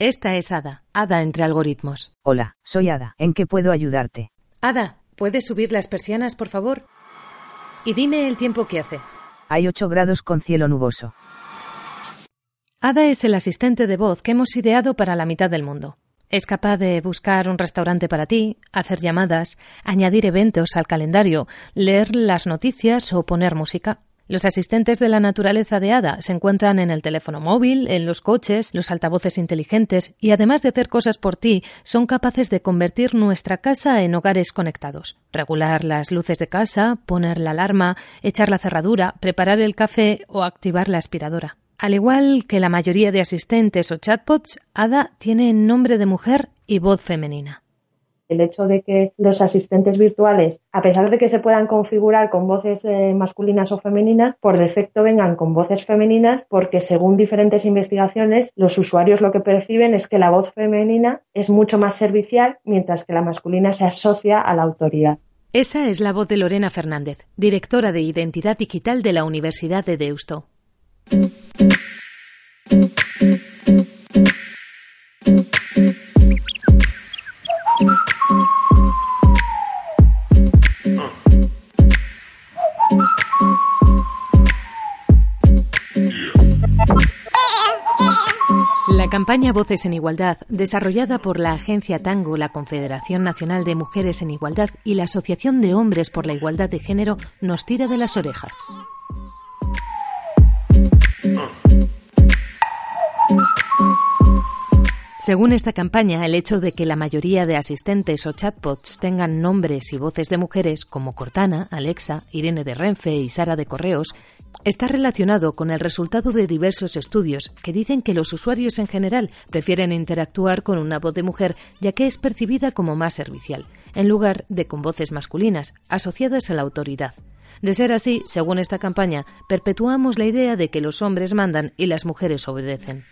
Esta es Ada, Ada entre algoritmos. Hola, soy Ada. ¿En qué puedo ayudarte? Ada, ¿puedes subir las persianas, por favor? Y dime el tiempo que hace. Hay 8 grados con cielo nuboso. Ada es el asistente de voz que hemos ideado para la mitad del mundo. Es capaz de buscar un restaurante para ti, hacer llamadas, añadir eventos al calendario, leer las noticias o poner música. Los asistentes de la naturaleza de Ada se encuentran en el teléfono móvil, en los coches, los altavoces inteligentes y además de hacer cosas por ti, son capaces de convertir nuestra casa en hogares conectados. Regular las luces de casa, poner la alarma, echar la cerradura, preparar el café o activar la aspiradora. Al igual que la mayoría de asistentes o chatbots, Ada tiene nombre de mujer y voz femenina el hecho de que los asistentes virtuales, a pesar de que se puedan configurar con voces eh, masculinas o femeninas, por defecto vengan con voces femeninas porque según diferentes investigaciones los usuarios lo que perciben es que la voz femenina es mucho más servicial mientras que la masculina se asocia a la autoridad. Esa es la voz de Lorena Fernández, directora de Identidad Digital de la Universidad de Deusto. Campaña Voces en Igualdad, desarrollada por la Agencia Tango, la Confederación Nacional de Mujeres en Igualdad y la Asociación de Hombres por la Igualdad de Género, nos tira de las orejas. Según esta campaña, el hecho de que la mayoría de asistentes o chatbots tengan nombres y voces de mujeres como Cortana, Alexa, Irene de Renfe y Sara de Correos está relacionado con el resultado de diversos estudios que dicen que los usuarios en general prefieren interactuar con una voz de mujer ya que es percibida como más servicial, en lugar de con voces masculinas asociadas a la autoridad. De ser así, según esta campaña, perpetuamos la idea de que los hombres mandan y las mujeres obedecen.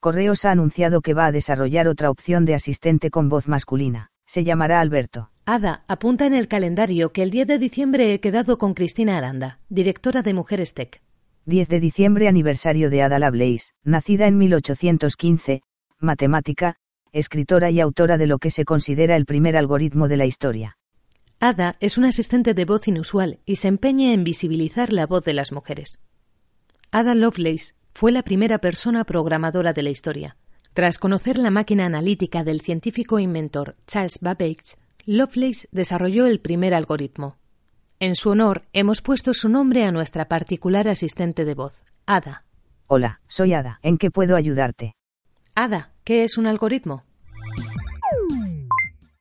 Correos ha anunciado que va a desarrollar otra opción de asistente con voz masculina. Se llamará Alberto. Ada apunta en el calendario que el 10 de diciembre he quedado con Cristina Aranda, directora de Mujeres Tech. 10 de diciembre aniversario de Ada Lovelace, nacida en 1815, matemática, escritora y autora de lo que se considera el primer algoritmo de la historia. Ada es una asistente de voz inusual y se empeña en visibilizar la voz de las mujeres. Ada Lovelace fue la primera persona programadora de la historia. Tras conocer la máquina analítica del científico inventor Charles Babbage, Lovelace desarrolló el primer algoritmo. En su honor, hemos puesto su nombre a nuestra particular asistente de voz, Ada. Hola, soy Ada. ¿En qué puedo ayudarte? Ada, ¿qué es un algoritmo?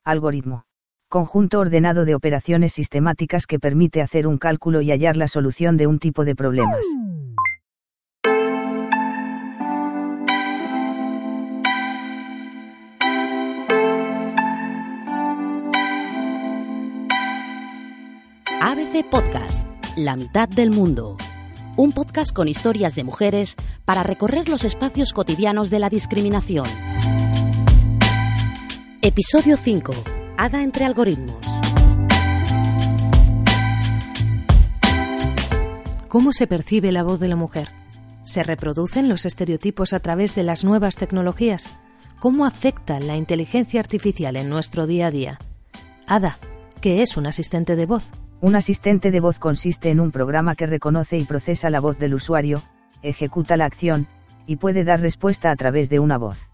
Algoritmo. Conjunto ordenado de operaciones sistemáticas que permite hacer un cálculo y hallar la solución de un tipo de problemas. ABC Podcast, La mitad del mundo. Un podcast con historias de mujeres para recorrer los espacios cotidianos de la discriminación. Episodio 5. Hada entre algoritmos. ¿Cómo se percibe la voz de la mujer? ¿Se reproducen los estereotipos a través de las nuevas tecnologías? ¿Cómo afecta la inteligencia artificial en nuestro día a día? Ada, ¿qué es un asistente de voz? Un asistente de voz consiste en un programa que reconoce y procesa la voz del usuario, ejecuta la acción, y puede dar respuesta a través de una voz.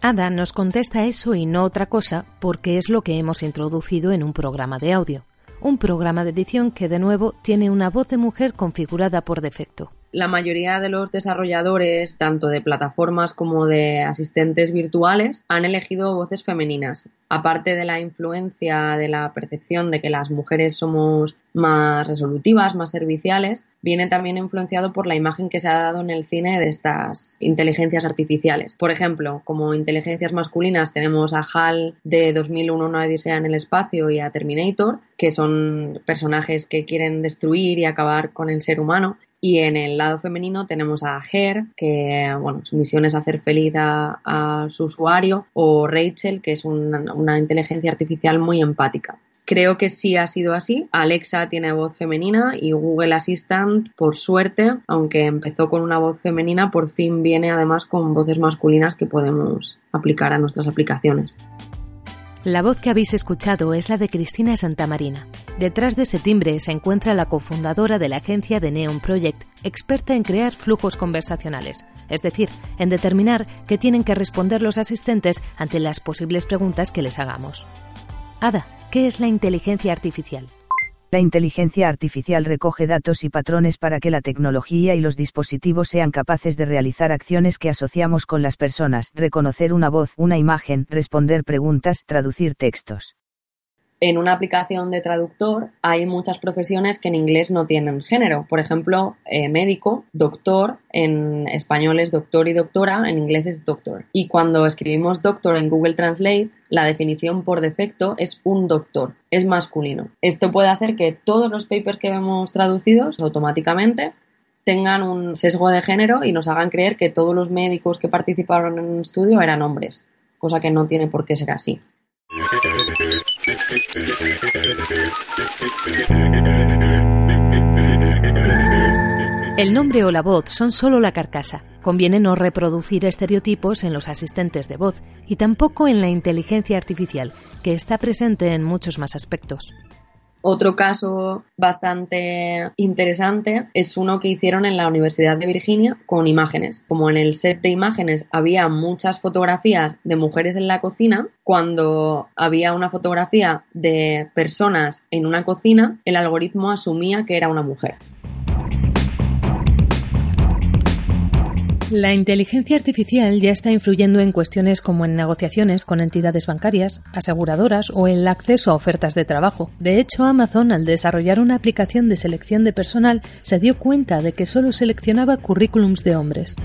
Ada nos contesta eso y no otra cosa porque es lo que hemos introducido en un programa de audio. Un programa de edición que de nuevo tiene una voz de mujer configurada por defecto la mayoría de los desarrolladores, tanto de plataformas como de asistentes virtuales, han elegido voces femeninas. Aparte de la influencia de la percepción de que las mujeres somos más resolutivas, más serviciales, viene también influenciado por la imagen que se ha dado en el cine de estas inteligencias artificiales. Por ejemplo, como inteligencias masculinas tenemos a HAL de 2001 Una Odisea en el espacio y a Terminator, que son personajes que quieren destruir y acabar con el ser humano y en el lado femenino tenemos a Her, que bueno, su misión es hacer feliz a, su usuario, o Rachel, que es una, inteligencia artificial muy empática. Creo que sí ha sido así. Alexa tiene voz femenina y Google Assistant, por suerte, aunque empezó con una voz femenina, por fin viene además con voces masculinas que podemos aplicar a nuestras aplicaciones. La voz que habéis escuchado es la de Cristina Santamarina. Detrás de ese timbre se encuentra la cofundadora de la agencia de Neon Project, experta en crear flujos conversacionales, es decir, en determinar qué tienen que responder los asistentes ante las posibles preguntas que les hagamos. Ada, ¿qué es la inteligencia artificial? La inteligencia artificial recoge datos y patrones para que la tecnología y los dispositivos sean capaces de realizar acciones que asociamos con las personas, reconocer una voz, una imagen, responder preguntas, traducir textos en una aplicación de traductor hay muchas profesiones que en inglés no tienen género. Por ejemplo, eh, médico, doctor, en español es doctor y doctora, en inglés es doctor. Y cuando escribimos doctor en Google Translate, la definición por defecto es un doctor, es masculino. Esto puede hacer que todos los papers que vemos traducidos automáticamente tengan un sesgo de género y nos hagan creer que todos los médicos que participaron en un estudio eran hombres, cosa que no tiene por qué ser así. El nombre o la voz son solo la carcasa. Conviene no reproducir estereotipos en los asistentes de voz y tampoco en la inteligencia artificial, que está presente en muchos más aspectos. Otro caso bastante interesante es uno que hicieron en la Universidad de Virginia con imágenes. Como en el set de imágenes había muchas fotografías de mujeres en la cocina, cuando había una fotografía de personas en una cocina, el algoritmo asumía que era una mujer. La inteligencia artificial ya está influyendo en cuestiones como en negociaciones con entidades bancarias, aseguradoras o el acceso a ofertas de trabajo. De hecho, Amazon, al desarrollar una aplicación de selección de personal, se dio cuenta de que solo seleccionaba currículums de hombres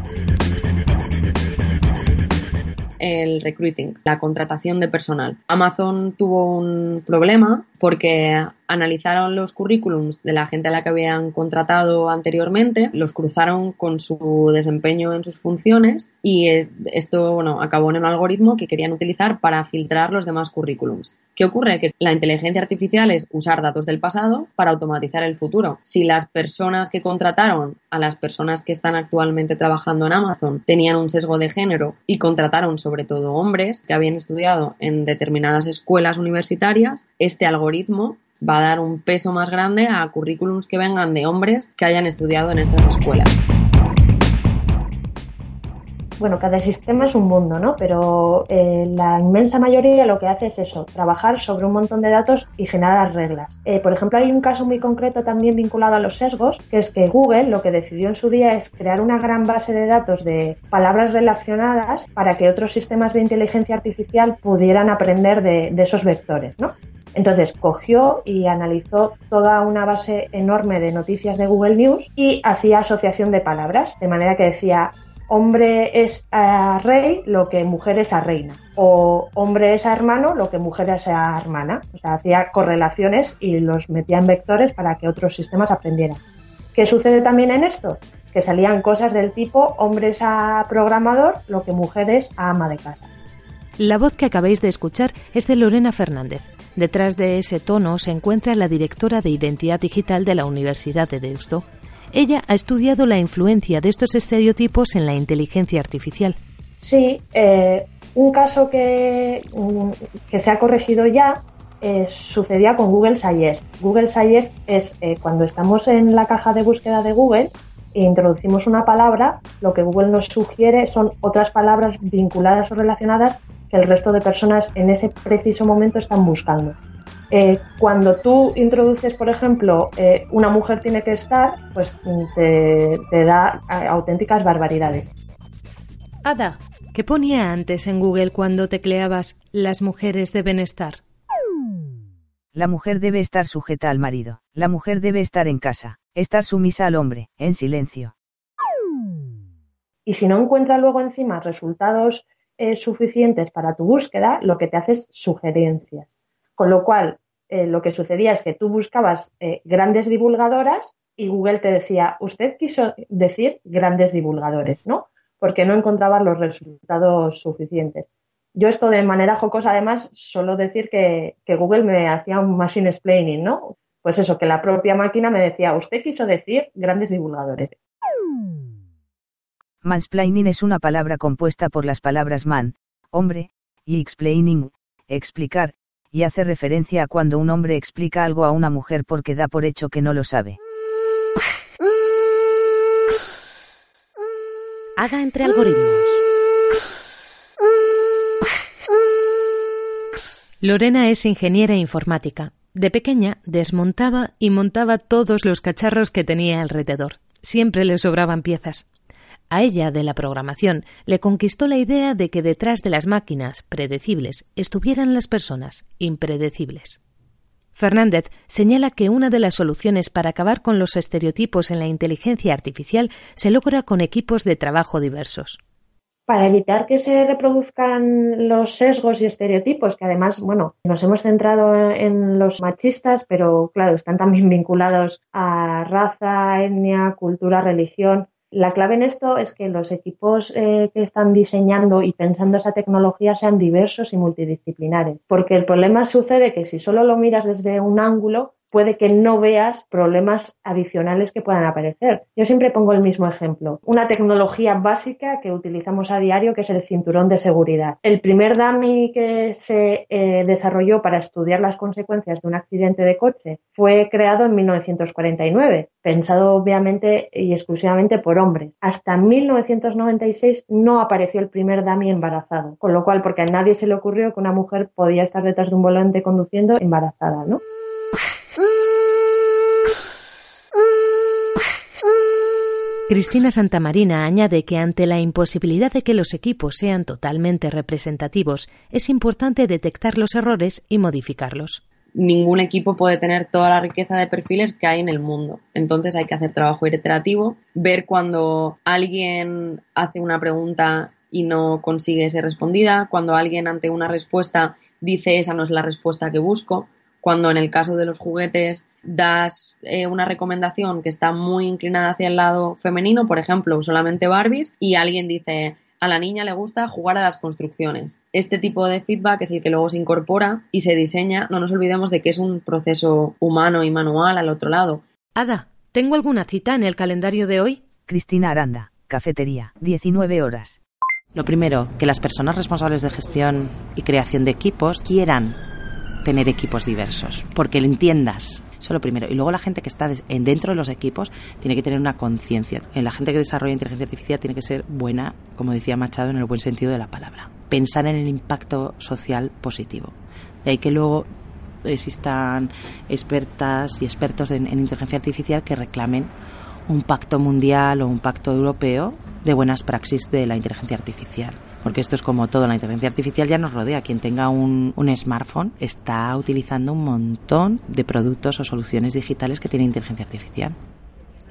el recruiting, la contratación de personal. Amazon tuvo un problema porque analizaron los currículums de la gente a la que habían contratado anteriormente, los cruzaron con su desempeño en sus funciones y esto bueno, acabó en un algoritmo que querían utilizar para filtrar los demás currículums. ¿Qué ocurre? Que la inteligencia artificial es usar datos del pasado para automatizar el futuro. Si las personas que contrataron a las personas que están actualmente trabajando en Amazon tenían un sesgo de género y contrataron sobre todo hombres que habían estudiado en determinadas escuelas universitarias, este algoritmo va a dar un peso más grande a currículums que vengan de hombres que hayan estudiado en estas escuelas bueno, cada sistema es un mundo, ¿no? Pero eh, la inmensa mayoría lo que hace es eso, trabajar sobre un montón de datos y generar reglas. Eh, por ejemplo, hay un caso muy concreto también vinculado a los sesgos, que es que Google lo que decidió en su día es crear una gran base de datos de palabras relacionadas para que otros sistemas de inteligencia artificial pudieran aprender de, de esos vectores, ¿no? Entonces cogió y analizó toda una base enorme de noticias de Google News y hacía asociación de palabras, de manera que decía hombre es a rey lo que mujer es a reina o hombre es a hermano lo que mujer es a hermana. O sea, hacía correlaciones y los metía en vectores para que otros sistemas aprendieran. ¿Qué sucede también en esto? Que salían cosas del tipo hombre es a programador lo que mujer es a ama de casa. La voz que acabáis de escuchar es de Lorena Fernández. Detrás de ese tono se encuentra la directora de Identidad Digital de la Universidad de Deusto. Ella ha estudiado la influencia de estos estereotipos en la inteligencia artificial. Sí, eh, un caso que, mm, que, se ha corregido ya eh, sucedía con Google Suggest. Google Suggest es eh, cuando estamos en la caja de búsqueda de Google e introducimos una palabra, lo que Google nos sugiere son otras palabras vinculadas o relacionadas que el resto de personas en ese preciso momento están buscando. Eh, cuando tú introduces, por ejemplo, eh, una mujer tiene que estar, pues te, da eh, auténticas barbaridades. Ada, ¿qué ponía antes en Google cuando tecleabas las mujeres deben estar? La mujer debe estar sujeta al marido. La mujer debe estar en casa, estar sumisa al hombre, en silencio. Y si no encuentra luego encima resultados suficientes para tu búsqueda, lo que te hace es sugerencias. Con lo cual, eh, lo que sucedía es que tú buscabas eh, grandes divulgadoras y Google te decía, usted quiso decir grandes divulgadores, ¿no? Porque no encontrabas los resultados suficientes. Yo esto de manera jocosa, además, suelo decir que, que Google me hacía un machine explaining, ¿no? Pues eso, que la propia máquina me decía, usted quiso decir grandes divulgadores. Mansplaining es una palabra compuesta por las palabras man, hombre, y explaining, explicar, y hace referencia a cuando un hombre explica algo a una mujer porque da por hecho que no lo sabe. Haga entre algoritmos. Lorena es ingeniera informática. De pequeña desmontaba y montaba todos los cacharros que tenía alrededor. Siempre le sobraban piezas. A ella, de la programación, le conquistó la idea de que detrás de las máquinas predecibles estuvieran las personas impredecibles. Fernández señala que una de las soluciones para acabar con los estereotipos en la inteligencia artificial se logra con equipos de trabajo diversos. Para evitar que se reproduzcan los sesgos y estereotipos, que además, bueno, nos hemos centrado en los machistas, pero claro, están también vinculados a raza, etnia, cultura, religión, la clave en esto es que los equipos eh, que están diseñando y pensando esa tecnología sean diversos y multidisciplinares, porque el problema sucede que si solo lo miras desde un ángulo, puede que no veas problemas adicionales que puedan aparecer. Yo siempre pongo el mismo ejemplo. Una tecnología básica que utilizamos a diario que es el cinturón de seguridad. El primer dummy que se eh, desarrolló para estudiar las consecuencias de un accidente de coche fue creado en 1949, pensado obviamente y exclusivamente por hombres. Hasta 1996 no apareció el primer dummy embarazado, con lo cual porque a nadie se le ocurrió que una mujer podía estar detrás de un volante conduciendo embarazada, ¿no? Cristina Santamarina añade que ante la imposibilidad de que los equipos sean totalmente representativos, es importante detectar los errores y modificarlos. Ningún equipo puede tener toda la riqueza de perfiles que hay en el mundo. Entonces hay que hacer trabajo iterativo, ver cuando alguien hace una pregunta y no consigue ser respondida, cuando alguien ante una respuesta dice esa no es la respuesta que busco, cuando en el caso de los juguetes das eh, una recomendación que está muy inclinada hacia el lado femenino, por ejemplo, solamente Barbies, y alguien dice a la niña le gusta jugar a las construcciones. Este tipo de feedback es el que luego se incorpora y se diseña. No nos olvidemos de que es un proceso humano y manual al otro lado. Ada, ¿tengo alguna cita en el calendario de hoy? Cristina Aranda, cafetería, 19 horas. Lo primero, que las personas responsables de gestión y creación de equipos quieran tener equipos diversos, porque lo entiendas. Eso lo primero. Y luego la gente que está dentro de los equipos tiene que tener una conciencia. La gente que desarrolla inteligencia artificial tiene que ser buena, como decía Machado, en el buen sentido de la palabra. Pensar en el impacto social positivo. De ahí que luego existan expertas y expertos en inteligencia artificial que reclamen un pacto mundial o un pacto europeo de buenas praxis de la inteligencia artificial porque esto es como todo, la inteligencia artificial ya nos rodea. Quien tenga un, smartphone está utilizando un montón de productos o soluciones digitales que tienen inteligencia artificial.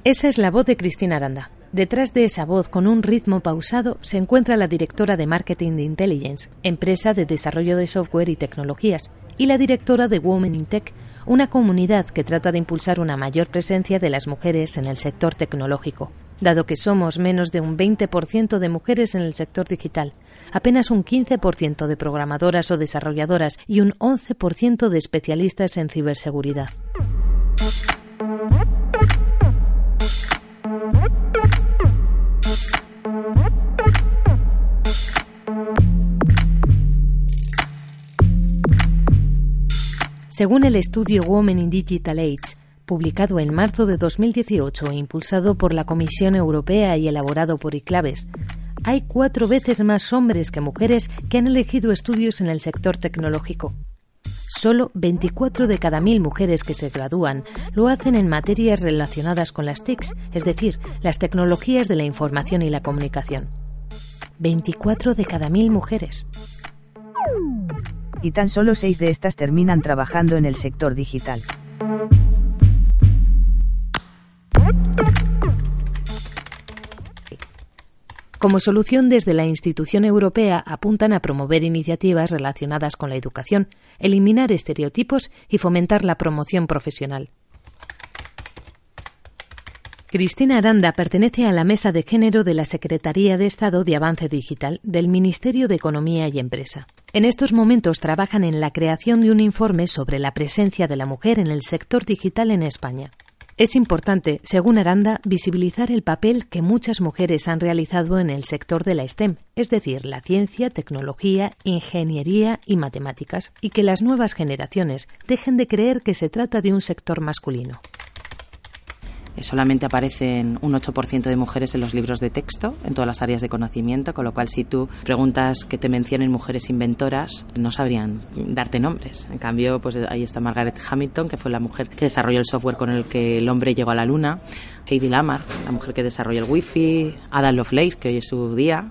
Esa es la voz de Cristina Aranda. Detrás de esa voz, con un ritmo pausado, se encuentra la directora de Marketing de Intelligence, empresa de desarrollo de software y tecnologías, y la directora de Women in Tech, una comunidad que trata de impulsar una mayor presencia de las mujeres en el sector tecnológico dado que somos menos de un 20% de mujeres en el sector digital, apenas un 15% de programadoras o desarrolladoras y un 11% de especialistas en ciberseguridad. Según el estudio Women in Digital Age, publicado en marzo de 2018 e impulsado por la Comisión Europea y elaborado por ICLAVES, hay cuatro veces más hombres que mujeres que han elegido estudios en el sector tecnológico. Solo 24 de cada mil mujeres que se gradúan lo hacen en materias relacionadas con las TICs, es decir, las tecnologías de la información y la comunicación. 24 de cada mil mujeres. Y tan solo seis de estas terminan trabajando en el sector digital. Como solución, desde la institución europea apuntan a promover iniciativas relacionadas con la educación, eliminar estereotipos y fomentar la promoción profesional. Cristina Aranda pertenece a la Mesa de Género de la Secretaría de Estado de Avance Digital del Ministerio de Economía y Empresa. En estos momentos trabajan en la creación de un informe sobre la presencia de la mujer en el sector digital en España. Es importante, según Aranda, visibilizar el papel que muchas mujeres han realizado en el sector de la STEM, es decir, la ciencia, tecnología, ingeniería y matemáticas, y que las nuevas generaciones dejen de creer que se trata de un sector masculino. Eh, solamente aparecen un 8% de mujeres en los libros de texto, en todas las áreas de conocimiento, con lo cual si tú preguntas que te mencionen mujeres inventoras, no sabrían darte nombres. En cambio, pues ahí está Margaret Hamilton, que fue la mujer que desarrolló el software con el que el hombre llegó a la luna, Heidi Lamar, la mujer que desarrolló el wifi, Ada Lovelace, que hoy es su día,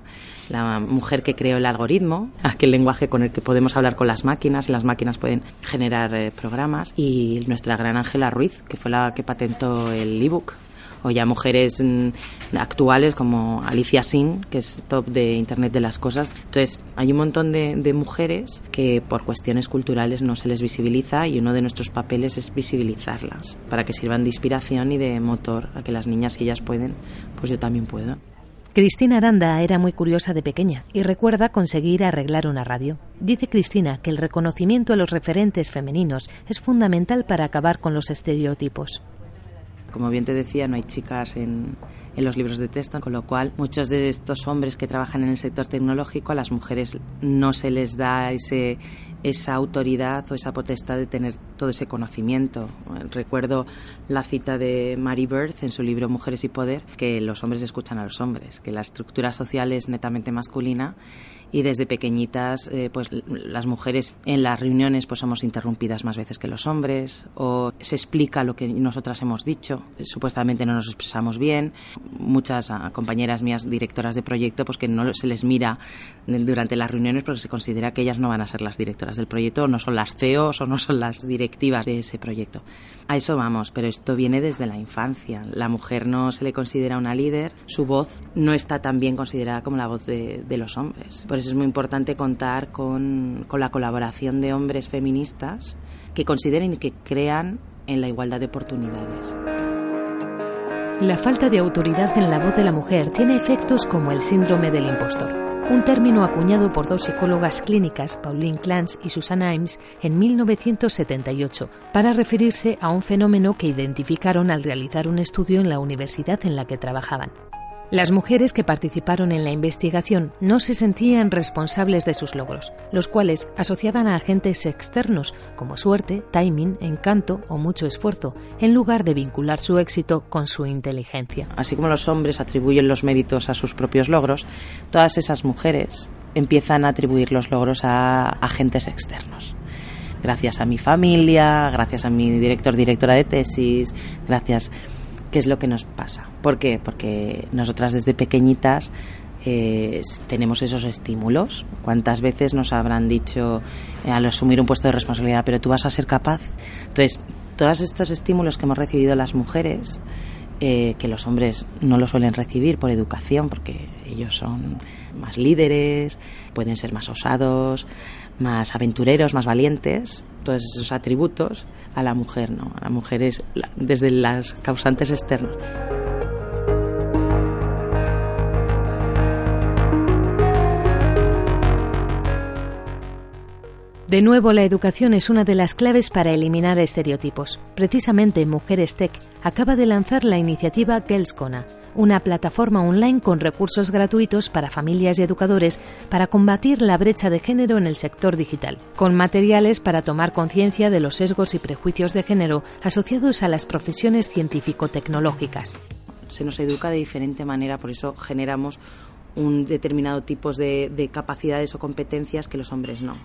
la mujer que creó el algoritmo, aquel lenguaje con el que podemos hablar con las máquinas y las máquinas pueden generar eh, programas, y nuestra gran Ángela Ruiz, que fue la que patentó el ebook o ya mujeres mm, actuales como Alicia Sin, que es top de Internet de las Cosas. Entonces, hay un montón de, de, mujeres que por cuestiones culturales no se les visibiliza y uno de nuestros papeles es visibilizarlas para que sirvan de inspiración y de motor a que las niñas, si ellas pueden, pues yo también puedo. Cristina Aranda era muy curiosa de pequeña y recuerda conseguir arreglar una radio. Dice Cristina que el reconocimiento a los referentes femeninos es fundamental para acabar con los estereotipos. Como bien te decía, no hay chicas en, en los libros de texto, con lo cual muchos de estos hombres que trabajan en el sector tecnológico a las mujeres no se les da ese, esa autoridad o esa potestad de tener todo ese conocimiento. Recuerdo la cita de Mary Bird en su libro Mujeres y Poder, que los hombres escuchan a los hombres, que la estructura social es netamente masculina y desde pequeñitas eh, pues las mujeres en las reuniones pues somos interrumpidas más veces que los hombres o se explica lo que nosotras hemos dicho supuestamente no nos expresamos bien muchas ah, compañeras mías directoras de proyecto pues que no se les mira durante las reuniones porque se considera que ellas no van a ser las directoras del proyecto no son las CEOs o no son las directivas de ese proyecto. A eso vamos pero esto viene desde la infancia. La mujer no se le considera una líder su voz no está tan bien considerada como la voz de, de los hombres. Por eso es muy importante contar con, con la colaboración de hombres feministas que consideren y que crean en la igualdad de oportunidades. La falta de autoridad en la voz de la mujer tiene efectos como el síndrome del impostor, un término acuñado por dos psicólogas clínicas, Pauline Clance y Susanna Imes, en 1978, para referirse a un fenómeno que identificaron al realizar un estudio en la universidad en la que trabajaban. Las mujeres que participaron en la investigación no se sentían responsables de sus logros, los cuales asociaban a agentes externos como suerte, timing, encanto o mucho esfuerzo, en lugar de vincular su éxito con su inteligencia. Así como los hombres atribuyen los méritos a sus propios logros, todas esas mujeres empiezan a atribuir los logros a agentes externos gracias a mi familia, gracias a mi director, directora de tesis, gracias ¿Qué es lo que nos pasa? ¿Por qué? Porque nosotras desde pequeñitas eh, tenemos esos estímulos. ¿Cuántas veces nos habrán dicho eh, al asumir un puesto de responsabilidad, pero tú vas a ser capaz? Entonces, todos estos estímulos que hemos recibido las mujeres, eh, que los hombres no lo suelen recibir por educación, porque ellos son más líderes, pueden ser más osados, más aventureros, más valientes, todos esos atributos, a la mujer, ¿no? A la mujer es desde las causantes externas. De nuevo, la educación es una de las claves para eliminar estereotipos. Precisamente Mujeres Tech acaba de lanzar la iniciativa Girlscona, una plataforma online con recursos gratuitos para familias y educadores para combatir la brecha de género en el sector digital, con materiales para tomar conciencia de los sesgos y prejuicios de género asociados a las profesiones científico-tecnológicas. Se nos educa de diferente manera, por eso generamos un determinado tipo de, de capacidades o competencias que los hombres no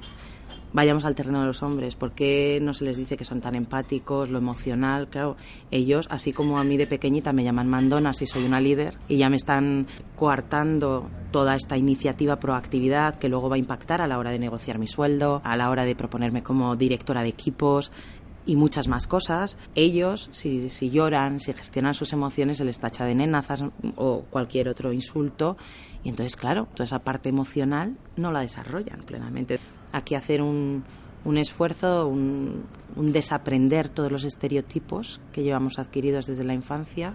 vayamos al terreno de los hombres, ¿por qué no se les dice que son tan empáticos, lo emocional? Claro, ellos, así como a mí de pequeñita me llaman mandona si soy una líder y ya me están coartando toda esta iniciativa proactividad que luego va a impactar a la hora de negociar mi sueldo, a la hora de proponerme como directora de equipos, y muchas más cosas. Ellos, si, si, lloran, si gestionan sus emociones, se les tacha de nenazas o cualquier otro insulto. Y entonces, claro, toda esa parte emocional no la desarrollan plenamente aquí hacer un, un esfuerzo, un, un, desaprender todos los estereotipos que llevamos adquiridos desde la infancia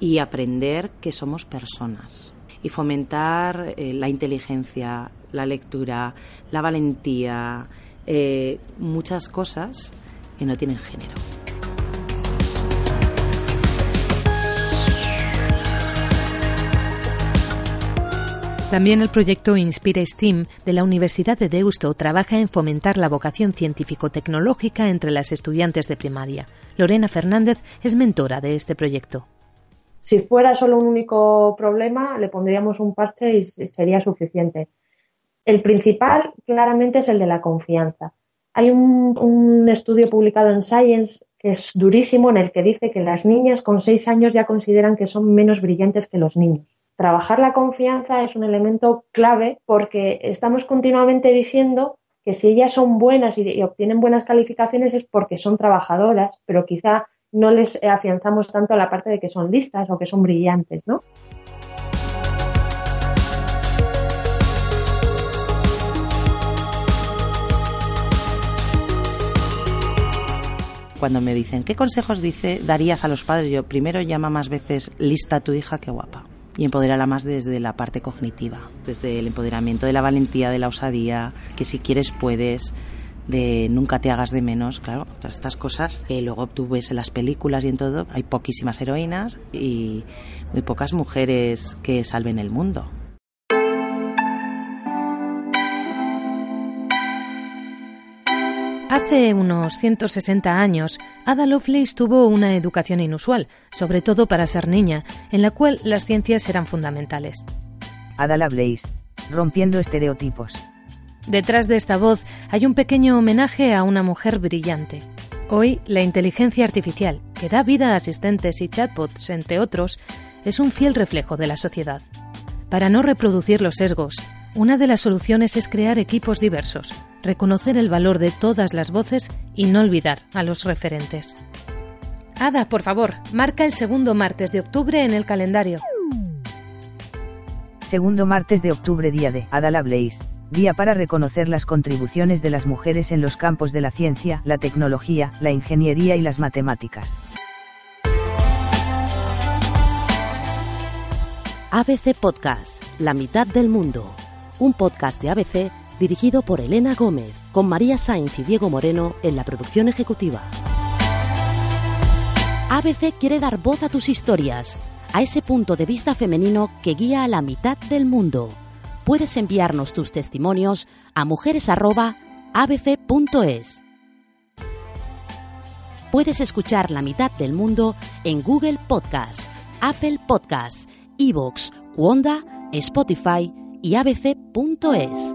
y aprender que somos personas y fomentar eh, la inteligencia, la lectura, la valentía, eh, muchas cosas que no tienen género. También el proyecto Inspire STEAM de la Universidad de Deusto trabaja en fomentar la vocación científico-tecnológica entre las estudiantes de primaria. Lorena Fernández es mentora de este proyecto. Si fuera solo un único problema, le pondríamos un parche y sería suficiente. El principal, claramente, es el de la confianza. Hay un, estudio publicado en Science que es durísimo en el que dice que las niñas con seis años ya consideran que son menos brillantes que los niños. Trabajar la confianza es un elemento clave porque estamos continuamente diciendo que si ellas son buenas y, obtienen buenas calificaciones es porque son trabajadoras, pero quizá no les afianzamos tanto a la parte de que son listas o que son brillantes, ¿no? Cuando me dicen, ¿qué consejos dice, darías a los padres? Yo primero llama más veces lista a tu hija que guapa y empoderarla más desde la parte cognitiva, desde el empoderamiento de la valentía, de la osadía, que si quieres puedes, de nunca te hagas de menos, claro, todas estas cosas que luego tú ves en las películas y en todo, hay poquísimas heroínas y muy pocas mujeres que salven el mundo. Hace unos 160 años, Ada Lovelace tuvo una educación inusual, sobre todo para ser niña, en la cual las ciencias eran fundamentales. Ada Lovelace, rompiendo estereotipos. Detrás de esta voz hay un pequeño homenaje a una mujer brillante. Hoy, la inteligencia artificial, que da vida a asistentes y chatbots, entre otros, es un fiel reflejo de la sociedad. Para no reproducir los sesgos, una de las soluciones es crear equipos diversos, reconocer el valor de todas las voces y no olvidar a los referentes. Ada, por favor, marca el segundo martes de octubre en el calendario. Segundo martes de octubre, día de Ada Lovelace Día para reconocer las contribuciones de las mujeres en los campos de la ciencia, la tecnología, la ingeniería y las matemáticas. ABC Podcast, La mitad del mundo. Un podcast de ABC dirigido por Elena Gómez, con María Sainz y Diego Moreno en la producción ejecutiva. ABC quiere dar voz a tus historias, a ese punto de vista femenino que guía a la mitad del mundo puedes enviarnos tus testimonios a mujeres.abc.es. Puedes escuchar La mitad del mundo en Google Podcast, Apple Podcast, Evox, Wanda, Spotify y abc.es.